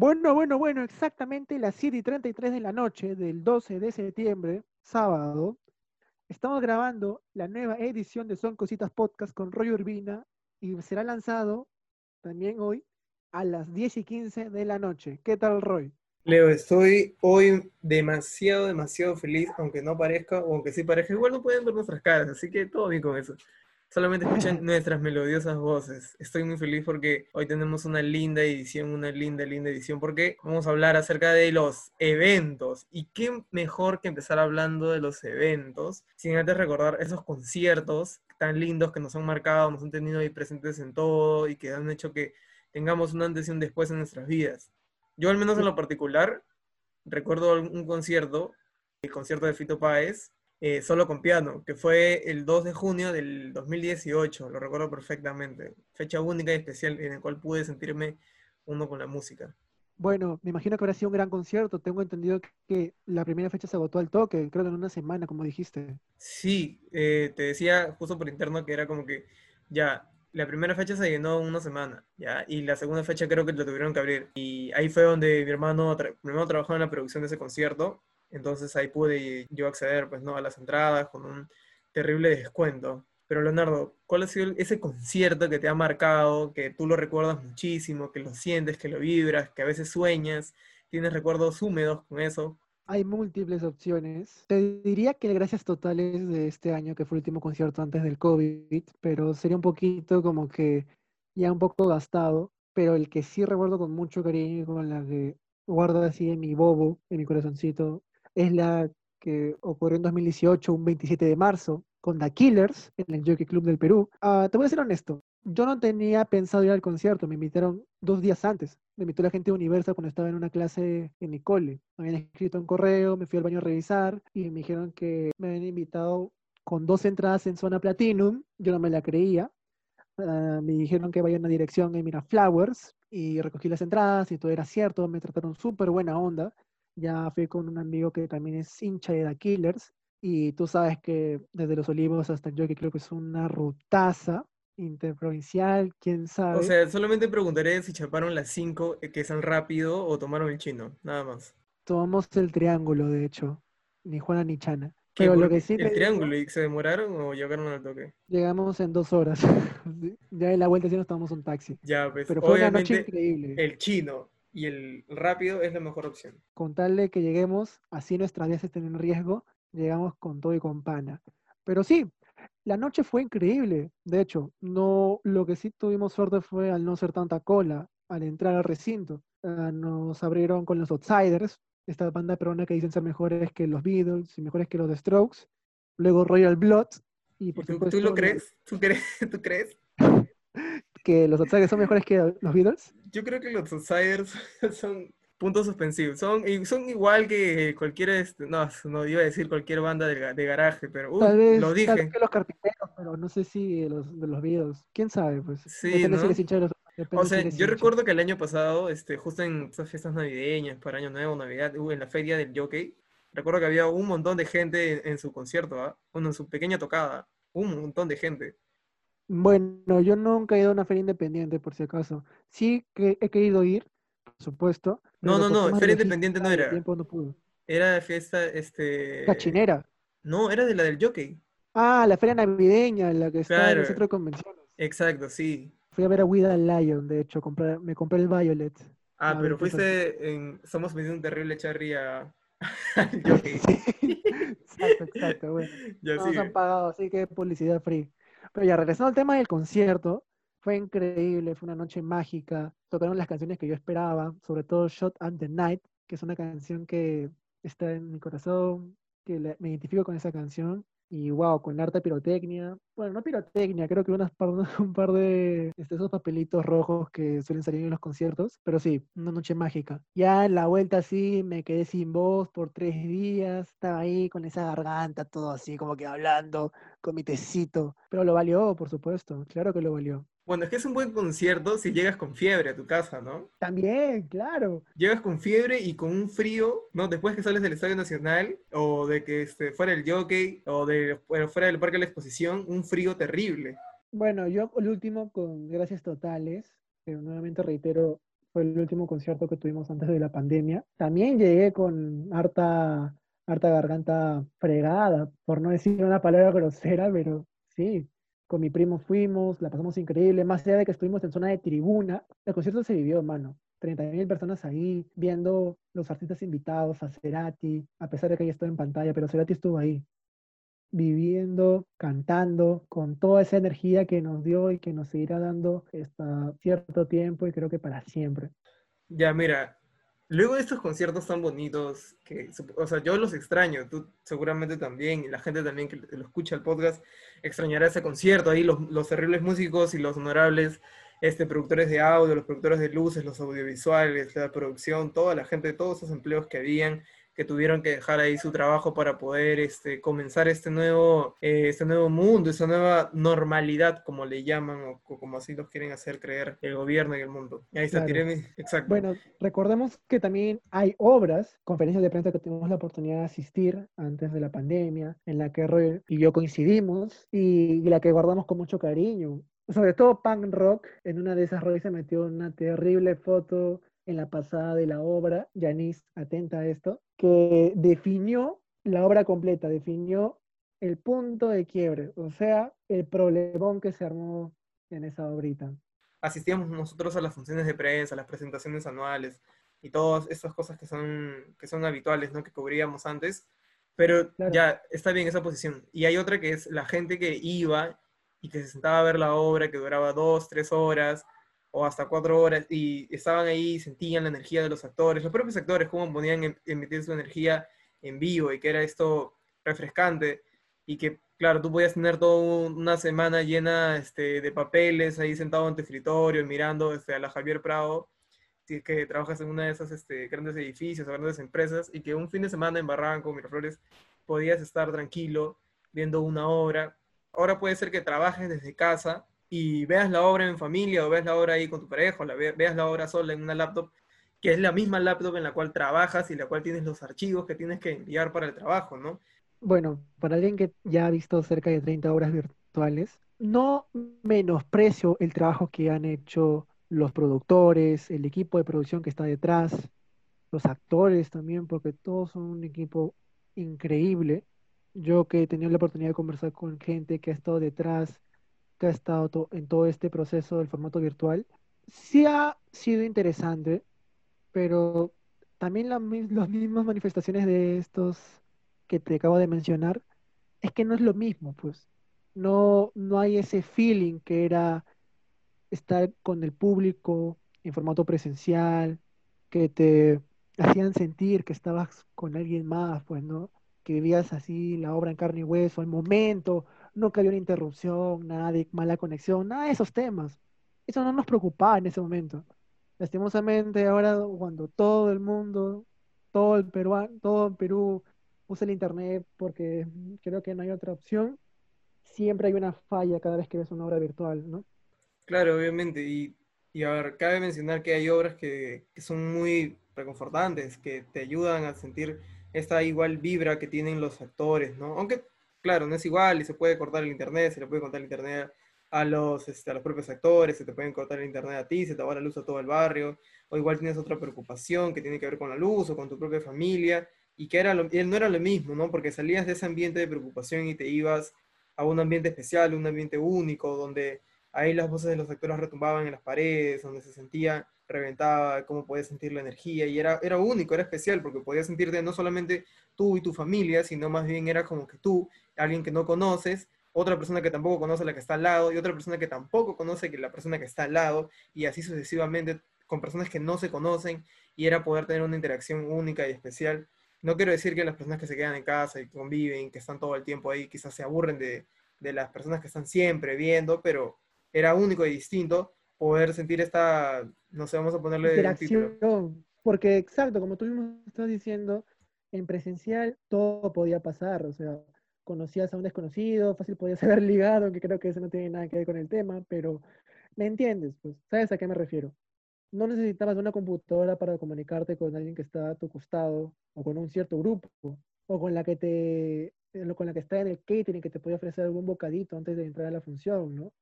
Bueno, bueno, bueno, exactamente las 7 y 33 de la noche del 12 de septiembre, sábado, estamos grabando la nueva edición de Son Cositas Podcast con Roy Urbina y será lanzado también hoy a las 10 y 15 de la noche. ¿Qué tal, Roy? Leo, estoy hoy demasiado, demasiado feliz, aunque no parezca, o aunque sí parezca, igual no pueden ver nuestras caras, así que todo bien con eso. Solamente escuchan nuestras melodiosas voces. Estoy muy feliz porque hoy tenemos una linda edición, una linda, linda edición, porque vamos a hablar acerca de los eventos. Y qué mejor que empezar hablando de los eventos, sin antes recordar esos conciertos tan lindos que nos han marcado, nos han tenido ahí presentes en todo y que han hecho que tengamos una antes y un después en nuestras vidas. Yo al menos en lo particular recuerdo un concierto, el concierto de Fito Páez, eh, solo con piano, que fue el 2 de junio del 2018, lo recuerdo perfectamente. Fecha única y especial en la cual pude sentirme uno con la música. Bueno, me imagino que habrá sido un gran concierto. Tengo entendido que la primera fecha se agotó al toque, creo que en una semana, como dijiste. Sí, eh, te decía justo por interno que era como que ya, la primera fecha se llenó una semana, ¿ya? Y la segunda fecha creo que lo tuvieron que abrir. Y ahí fue donde mi hermano, mi hermano trabajó en la producción de ese concierto entonces ahí pude yo acceder pues, ¿no? a las entradas con un terrible descuento. Pero Leonardo, ¿cuál ha sido ese concierto que te ha marcado, que tú lo recuerdas muchísimo, que lo sientes, que lo vibras, que a veces sueñas, tienes recuerdos húmedos con eso? Hay múltiples opciones. Te diría que Gracias Totales de este año, que fue el último concierto antes del COVID, pero sería un poquito como que ya un poco gastado, pero el que sí recuerdo con mucho cariño, con la que guardo así en mi bobo, en mi corazoncito, es la que ocurrió en 2018, un 27 de marzo, con The Killers en el Jockey Club del Perú. Ah, te voy a ser honesto, yo no tenía pensado ir al concierto, me invitaron dos días antes. Me invitó la gente de Universal cuando estaba en una clase en mi cole. Me habían escrito un correo, me fui al baño a revisar y me dijeron que me habían invitado con dos entradas en zona Platinum. Yo no me la creía. Ah, me dijeron que vaya a una dirección en Miraflowers y recogí las entradas y todo era cierto. Me trataron súper buena onda. Ya fui con un amigo que también es hincha de The Killers. Y tú sabes que desde Los Olivos hasta el que creo que es una rutaza interprovincial, quién sabe. O sea, solamente preguntaré si chaparon las cinco eh, que son rápido o tomaron el chino, nada más. Tomamos el triángulo, de hecho. Ni Juana ni Chana. Pero lo que sí ¿El triángulo y se demoraron o llegaron al toque? Llegamos en dos horas. ya en la vuelta sí nos tomamos un taxi. Ya, pues. Pero fue una noche increíble. El chino y el rápido es la mejor opción. Con tal de que lleguemos, así nuestras vidas estén en riesgo, llegamos con todo y con pana. Pero sí, la noche fue increíble. De hecho, no, lo que sí tuvimos suerte fue al no ser tanta cola al entrar al recinto. Ah, nos abrieron con los Outsiders, esta banda peruana que dicen ser mejores que los Beatles y mejores que los The Strokes. Luego Royal Blood. Y por ¿Tú, ¿Tú, lo crees? ¿Tú crees? ¿Tú crees? Que los Outsiders son mejores que los Beatles? Yo creo que los Outsiders son puntos suspensivos. Son, son igual que cualquier, este, no, no iba a decir cualquier banda de, de garaje, pero uh, lo dije. Tal vez que los carpinteros, pero no sé si los, de los Beatles. ¿Quién sabe? Pues. Sí, ¿no? o sea, yo recuerdo que el año pasado, este, justo en esas fiestas navideñas, para Año Nuevo, Navidad, en la feria del jockey, recuerdo que había un montón de gente en, su concierto, ¿ah? en su pequeña tocada, un montón de gente. Bueno, yo nunca he ido a una feria independiente, por si acaso. Sí que he querido ir, por supuesto. No, no, no, feria independiente no era. Era de fiesta, este... Cachinera. No, era de la del jockey. Ah, la feria navideña, la que está en el centro de convenciones. Exacto, sí. Fui a ver a Wida Lion, de hecho, me compré el Violet. Ah, pero fuiste en... Somos metiendo un terrible charry a... al jockey. exacto, exacto, bueno. Ya nos han pagado, así que publicidad free. Pero ya regresando al tema del concierto, fue increíble, fue una noche mágica. Tocaron las canciones que yo esperaba, sobre todo Shot and the Night, que es una canción que está en mi corazón, que me identifico con esa canción. Y wow, con harta pirotecnia. Bueno, no pirotecnia, creo que unas un par de este, esos papelitos rojos que suelen salir en los conciertos. Pero sí, una noche mágica. Ya en la vuelta sí me quedé sin voz por tres días. Estaba ahí con esa garganta, todo así, como que hablando, con mi tecito. Pero lo valió, por supuesto. Claro que lo valió. Bueno, es que es un buen concierto si llegas con fiebre a tu casa, ¿no? También, claro. Llegas con fiebre y con un frío, ¿no? Después que sales del Estadio Nacional, o de que este, fuera el jockey, o de fuera del Parque de la Exposición, un frío terrible. Bueno, yo el último con Gracias Totales, pero nuevamente reitero, fue el último concierto que tuvimos antes de la pandemia. También llegué con harta, harta garganta fregada, por no decir una palabra grosera, pero sí, con mi primo fuimos, la pasamos increíble, más allá de que estuvimos en zona de tribuna, el concierto se vivió, mano. 30.000 personas ahí viendo los artistas invitados, a Cerati, a pesar de que ella estaba en pantalla, pero Cerati estuvo ahí viviendo, cantando, con toda esa energía que nos dio y que nos seguirá dando hasta cierto tiempo y creo que para siempre. Ya, mira, luego de estos conciertos tan bonitos, que, o sea, yo los extraño, tú seguramente también, y la gente también que lo escucha el podcast, extrañará ese concierto, ahí los, los terribles músicos y los honorables este, productores de audio, los productores de luces, los audiovisuales, la producción, toda la gente, todos esos empleos que habían, que tuvieron que dejar ahí su trabajo para poder este, comenzar este nuevo, eh, este nuevo mundo, esa nueva normalidad, como le llaman, o, como así los quieren hacer creer el gobierno y el mundo. ahí está, exacto. Bueno, recordemos que también hay obras, conferencias de prensa que tuvimos la oportunidad de asistir antes de la pandemia, en la que Roy y yo coincidimos y la que guardamos con mucho cariño. Sobre todo punk rock, en una de esas Roy se metió una terrible foto en la pasada de la obra, Janice, atenta a esto, que definió la obra completa, definió el punto de quiebre, o sea, el problemón que se armó en esa obrita. Asistíamos nosotros a las funciones de prensa, a las presentaciones anuales y todas esas cosas que son, que son habituales, ¿no? Que cubríamos antes, pero ya está bien esa posición. Y hay otra que es la gente que iba y que se sentaba a ver la obra, que duraba dos, tres horas, o hasta cuatro horas y estaban ahí, sentían la energía de los actores, los propios actores, cómo podían em, emitir su energía en vivo y que era esto refrescante y que, claro, tú podías tener toda una semana llena este, de papeles ahí sentado ante escritorio mirando este, a la Javier Prado, si que trabajas en una de esas este, grandes edificios grandes empresas y que un fin de semana en Barranco, Miraflores, podías estar tranquilo viendo una obra. Ahora puede ser que trabajes desde casa y veas la obra en familia o veas la obra ahí con tu pareja o la veas la obra sola en una laptop, que es la misma laptop en la cual trabajas y la cual tienes los archivos que tienes que enviar para el trabajo, ¿no? Bueno, para alguien que ya ha visto cerca de 30 obras virtuales, no menosprecio el trabajo que han hecho los productores, el equipo de producción que está detrás, los actores también, porque todos son un equipo increíble. Yo que he tenido la oportunidad de conversar con gente que ha estado detrás que ha estado en todo este proceso del formato virtual, sí ha sido interesante, pero también las mismas manifestaciones de estos que te acabo de mencionar, es que no es lo mismo, pues. No, no hay ese feeling que era estar con el público en formato presencial, que te hacían sentir que estabas con alguien más, pues, ¿no? Que vivías así la obra en carne y hueso, el momento, no había una interrupción, nada de mala conexión, nada de esos temas. Eso no nos preocupaba en ese momento. Lastimosamente, ahora cuando todo el mundo, todo el Perú, todo el Perú usa el internet porque creo que no hay otra opción, siempre hay una falla cada vez que ves una obra virtual, ¿no? Claro, obviamente. Y, y a ver, cabe mencionar que hay obras que, que son muy reconfortantes, que te ayudan a sentir esta igual vibra que tienen los actores, ¿no? Aunque claro, no es igual y se puede cortar el internet, se le puede cortar el internet a los, este, a los propios actores, se te pueden cortar el internet a ti, se te va la luz a todo el barrio, o igual tienes otra preocupación que tiene que ver con la luz o con tu propia familia, y que era lo, no era lo mismo, ¿no? Porque salías de ese ambiente de preocupación y te ibas a un ambiente especial, un ambiente único, donde ahí las voces de los actores retumbaban en las paredes, donde se sentía reventaba, cómo podías sentir la energía, y era, era único, era especial, porque podías sentirte no solamente tú y tu familia, sino más bien era como que tú, alguien que no conoces, otra persona que tampoco conoce la que está al lado, y otra persona que tampoco conoce que la persona que está al lado, y así sucesivamente con personas que no se conocen, y era poder tener una interacción única y especial. No quiero decir que las personas que se quedan en casa y conviven, que están todo el tiempo ahí, quizás se aburren de, de las personas que están siempre viendo, pero era único y distinto poder sentir esta, no sé, vamos a ponerle interacción, porque exacto, como tú mismo estás diciendo, en presencial todo podía pasar, o sea, conocías a un desconocido, fácil podías haber ligado, que creo que eso no tiene nada que ver con el tema, pero me entiendes, pues, ¿sabes a qué me refiero? No necesitabas una computadora para comunicarte con alguien que está a tu costado, o con un cierto grupo, o con la que te con la que está en el catering que te puede ofrecer algún bocadito antes de entrar a la función, ¿no?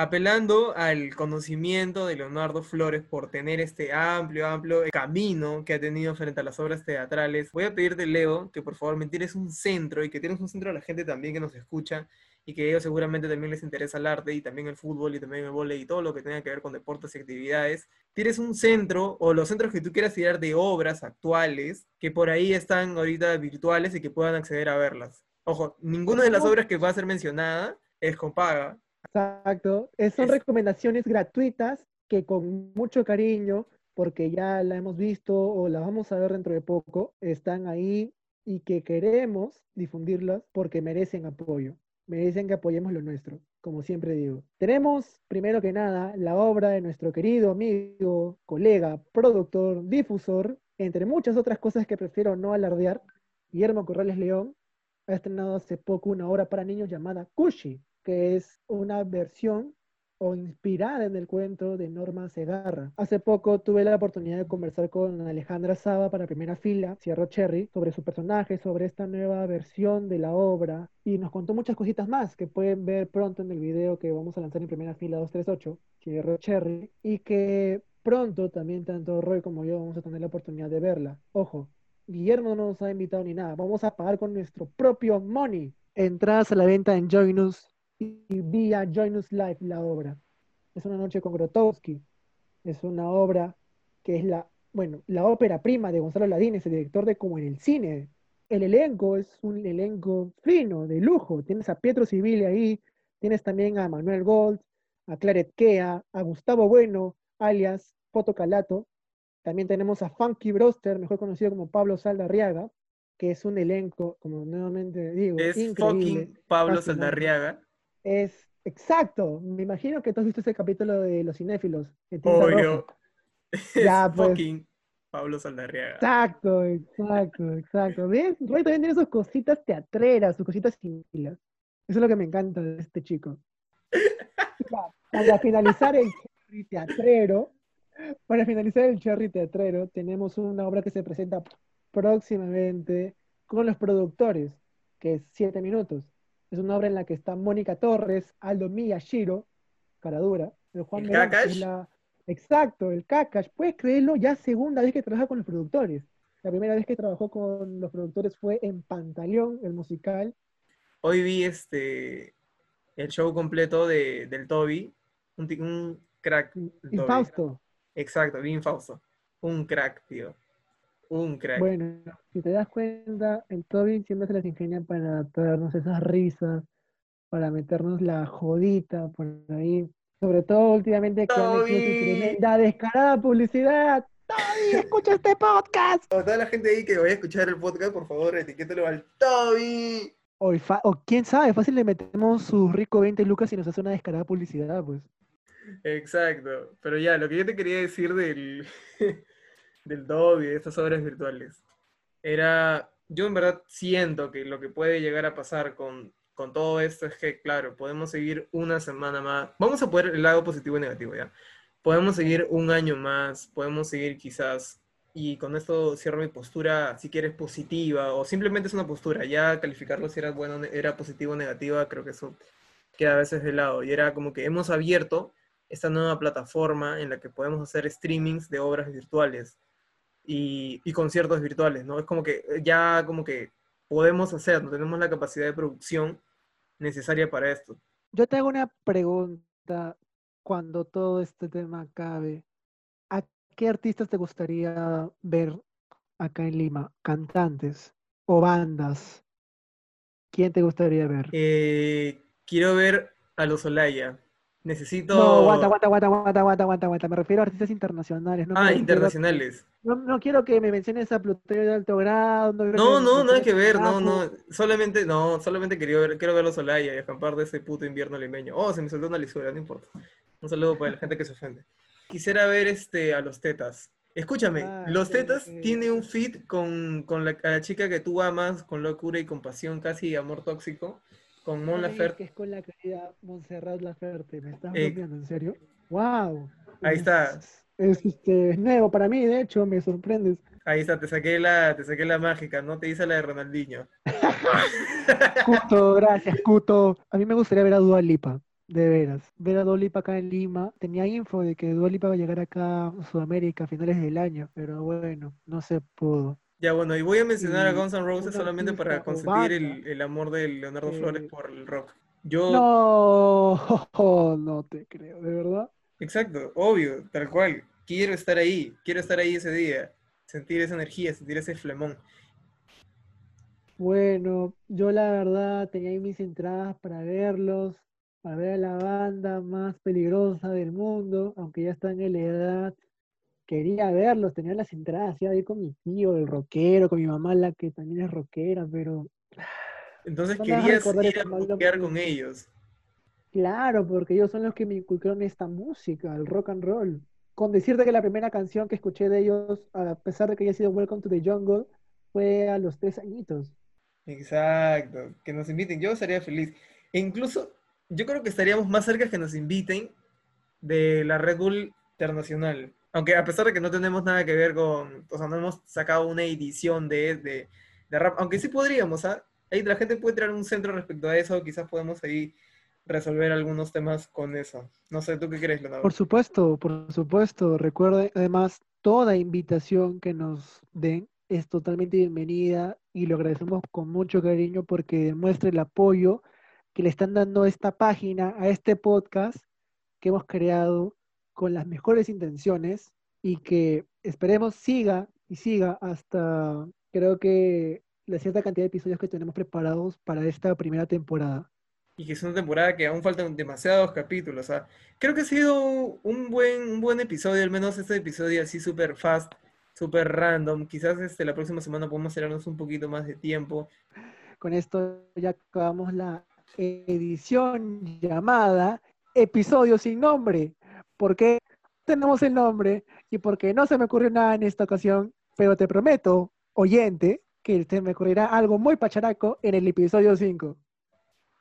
Apelando al conocimiento de Leonardo Flores por tener este amplio, amplio camino que ha tenido frente a las obras teatrales, voy a pedirte, Leo, que por favor me tires un centro y que tienes un centro a la gente también que nos escucha y que a ellos seguramente también les interesa el arte y también el fútbol y también el vóley y todo lo que tenga que ver con deportes y actividades. Tienes un centro o los centros que tú quieras tirar de obras actuales que por ahí están ahorita virtuales y que puedan acceder a verlas. Ojo, ninguna de las obras que va a ser mencionada es con paga, Exacto. son recomendaciones gratuitas que con mucho cariño, porque ya la hemos visto o la vamos a ver dentro de poco, están ahí y que queremos difundirlas porque merecen apoyo. Merecen que apoyemos lo nuestro, como siempre digo. Tenemos, primero que nada, la obra de nuestro querido amigo, colega, productor, difusor, entre muchas otras cosas que prefiero no alardear, Guillermo Corrales León ha estrenado hace poco una obra para niños llamada Kushi, que es una versión o inspirada en el cuento de Norma Segarra. Hace poco tuve la oportunidad de conversar con Alejandra Saba para primera fila, Cierro Cherry, sobre su personaje, sobre esta nueva versión de la obra y nos contó muchas cositas más que pueden ver pronto en el video que vamos a lanzar en primera fila 238, Cierro Cherry, y que pronto también tanto Roy como yo vamos a tener la oportunidad de verla. Ojo, Guillermo no nos ha invitado ni nada, vamos a pagar con nuestro propio money. Entradas a la venta en Joinus y vía Join Us Live la obra. Es una noche con Grotowski. Es una obra que es la, bueno, la ópera prima de Gonzalo Ladines, el director de Como en el cine. El elenco es un elenco fino, de lujo. Tienes a Pietro Civile ahí, tienes también a Manuel Gold, a Claret Kea, a Gustavo Bueno, alias Foto Calato. También tenemos a Funky Broster, mejor conocido como Pablo Saldarriaga, que es un elenco, como nuevamente digo, es fucking Pablo Saldarriaga. Es exacto. Me imagino que tú has visto ese capítulo de Los Cinéfilos. Obvio. ya, pues. Fucking Pablo Saldarriaga. Exacto, exacto, exacto. ¿Ves? Roy también tiene sus cositas teatreras, sus cositas cinéfilas. Eso es lo que me encanta de este chico. para finalizar el cherry teatrero, para finalizar el cherry teatrero, tenemos una obra que se presenta próximamente con los productores, que es Siete Minutos. Es una obra en la que está Mónica Torres, Aldo Miyashiro, Caradura, el Juan ¿El La... Exacto, el Kakash. Puedes creerlo, ya segunda vez que trabaja con los productores. La primera vez que trabajó con los productores fue en Pantaleón, el musical. Hoy vi este el show completo de, del Toby, un, un crack. Infausto. Exacto, bien Fausto. Un crack, tío. Un crack. Bueno, si te das cuenta, el Toby siempre se las ingenia para traernos esas risas, para meternos la jodita por ahí. Sobre todo últimamente que han tremenda descarada publicidad. Toby, escucha este podcast. A toda la gente ahí que vaya a escuchar el podcast, por favor, etiquétalo al Toby. O, o quién sabe, fácil le metemos su rico 20 lucas y nos hace una descarada publicidad, pues. Exacto. Pero ya, lo que yo te quería decir del, del Dobby, de estas obras virtuales, era, yo en verdad siento que lo que puede llegar a pasar con, con todo esto es que, claro, podemos seguir una semana más, vamos a poner el lado positivo y negativo, ¿ya? Podemos seguir un año más, podemos seguir quizás, y con esto cierro mi postura, si quieres, positiva, o simplemente es una postura, ya calificarlo si era bueno, era positivo o negativa, creo que eso queda a veces de lado, y era como que hemos abierto esta nueva plataforma en la que podemos hacer streamings de obras virtuales y, conciertos virtuales, ¿no? Es como que eh, ya como que podemos hacer, no tenemos la capacidad de producción necesaria para esto. Yo te hago una pregunta cuando todo este tema acabe. ¿A qué artistas te gustaría ver acá en Lima? ¿Cantantes o bandas? ¿Quién te gustaría ver? Eh, quiero ver a los Olaya. Necesito. No, aguanta, aguanta, aguanta, aguanta, aguanta, aguanta, aguanta. Me refiero a artistas internacionales. No ah, internacionales. no, no, quiero que me menciones a Plutorio de alto grado. No, no, no, nada que ver, no, no. Solamente, no, solamente quería ver, quiero verlos Olaya y acampar de ese puto invierno limeño. Oh, se me soltó una lisura, no importa. Un saludo para la gente que se ofende. Quisiera ver este a los tetas. Escúchame, ah, Los Tetas tiene un fit con, con la, la, chica que tú amas, con locura y compasión, casi amor tóxico con Mon Laferte. Que es con la querida Montserrat Laferte, ¿me estás eh, en serio? ¡Wow! Ahí está. Es, este, es nuevo para mí, de hecho, me sorprendes. Ahí está, te saqué la, te saqué la mágica, no te hice la de Ronaldinho. Cuto, gracias, Cuto. A mí me gustaría ver a Dua Lipa. de veras. Ver a Dolipa acá en Lima, tenía info de que Dolipa va a llegar acá a Sudamérica a finales del año, pero bueno, no se pudo. Ya, bueno, y voy a mencionar a Guns N' Roses solamente para consentir el, el amor de Leonardo Flores que... por el rock. Yo, No, no te creo, ¿de verdad? exacto, obvio, tal cual. Quiero estar ahí, quiero estar ahí ese día, sentir esa energía, sentir ese flemón. Bueno, yo la verdad tenía ahí mis entradas para verlos, para ver a la banda más peligrosa del mundo, aunque ya están en la edad. Quería verlos, tenía las entradas, iba a ir con mi tío, el rockero, con mi mamá, la que también es rockera, pero Entonces no querías ir a mal buquear con ellos. Claro, porque ellos son los que me inculcaron esta música, el rock and roll. Con decirte que la primera canción que escuché de ellos, a pesar de que haya sido Welcome to the Jungle, fue a los tres añitos. Exacto, que nos inviten, yo estaría feliz. E incluso, yo creo que estaríamos más cerca que nos inviten de la Red Bull Internacional. Aunque a pesar de que no tenemos nada que ver con, o sea, no hemos sacado una edición de, de, de rap, aunque sí podríamos, ¿ah? Ahí la gente puede tirar un centro respecto a eso, quizás podemos ahí resolver algunos temas con eso. No sé, ¿tú qué crees, Por Leonardo? supuesto, por supuesto. Recuerde, además, toda invitación que nos den es totalmente bienvenida y lo agradecemos con mucho cariño porque demuestra el apoyo que le están dando esta página, a este podcast que hemos creado con las mejores intenciones y que esperemos siga y siga hasta creo que la cierta cantidad de episodios que tenemos preparados para esta primera temporada. Y que es una temporada que aún faltan demasiados capítulos. Sea, creo que ha sido un buen, un buen episodio, al menos este episodio así súper fast, súper random. Quizás este, la próxima semana podemos tirarnos un poquito más de tiempo. Con esto ya acabamos la edición llamada Episodio sin nombre. Porque tenemos el nombre y porque no se me ocurrió nada en esta ocasión, pero te prometo, oyente, que se me ocurrirá algo muy pacharaco en el episodio 5.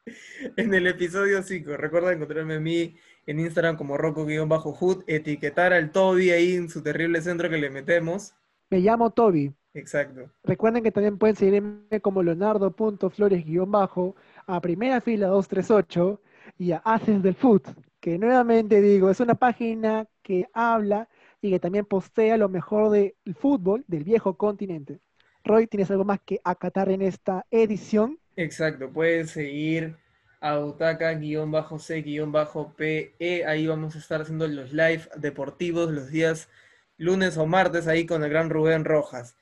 En el episodio 5, recuerda encontrarme a mí en Instagram como Rocco-Hood, etiquetar al Toby ahí en su terrible centro que le metemos. Me llamo Toby. Exacto. Recuerden que también pueden seguirme como leonardo.flores-bajo, a primera fila 238 y a Haces del Food, que nuevamente digo, es una página que habla y que también postea lo mejor del fútbol del viejo continente. Roy, ¿tienes algo más que acatar en esta edición? Exacto, puedes seguir a Utaca-C-PE, ahí vamos a estar haciendo los live deportivos los días lunes o martes ahí con el gran Rubén Rojas.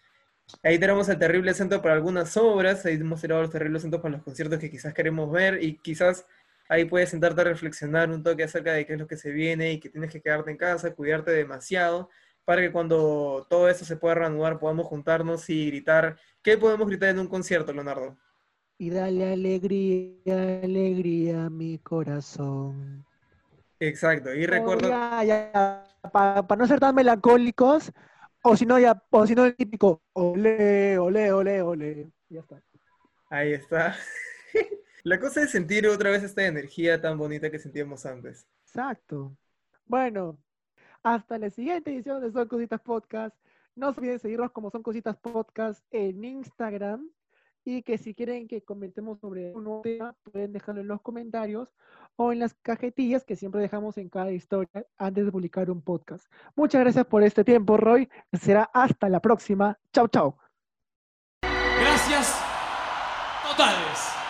Ahí tenemos el terrible centro para algunas obras, ahí hemos tirado los terribles centros para los conciertos que quizás queremos ver y quizás ahí puedes sentarte a reflexionar un toque acerca de qué es lo que se viene y que tienes que quedarte en casa, cuidarte demasiado, para que cuando todo eso se pueda reanudar podamos juntarnos y gritar. ¿Qué podemos gritar en un concierto, Leonardo? Y dale alegría, alegría a mi corazón. Exacto, y Oh, recuerdo... para no ser tan melancólicos, o si no, ya, o si no, el típico, ole, ole, ole, ole. Ya está. Ahí está. La cosa es sentir otra vez esta energía tan bonita que sentíamos antes. Exacto. Bueno, hasta la siguiente edición de Son Cositas Podcast. No se olviden seguirnos como Son Cositas Podcast en Instagram. Y que si quieren que comentemos sobre un tema, pueden dejarlo en los comentarios o en las cajetillas que siempre dejamos en cada historia antes de publicar un podcast. Muchas gracias por este tiempo, Roy. Será hasta la próxima. Chao, chao. Gracias totales.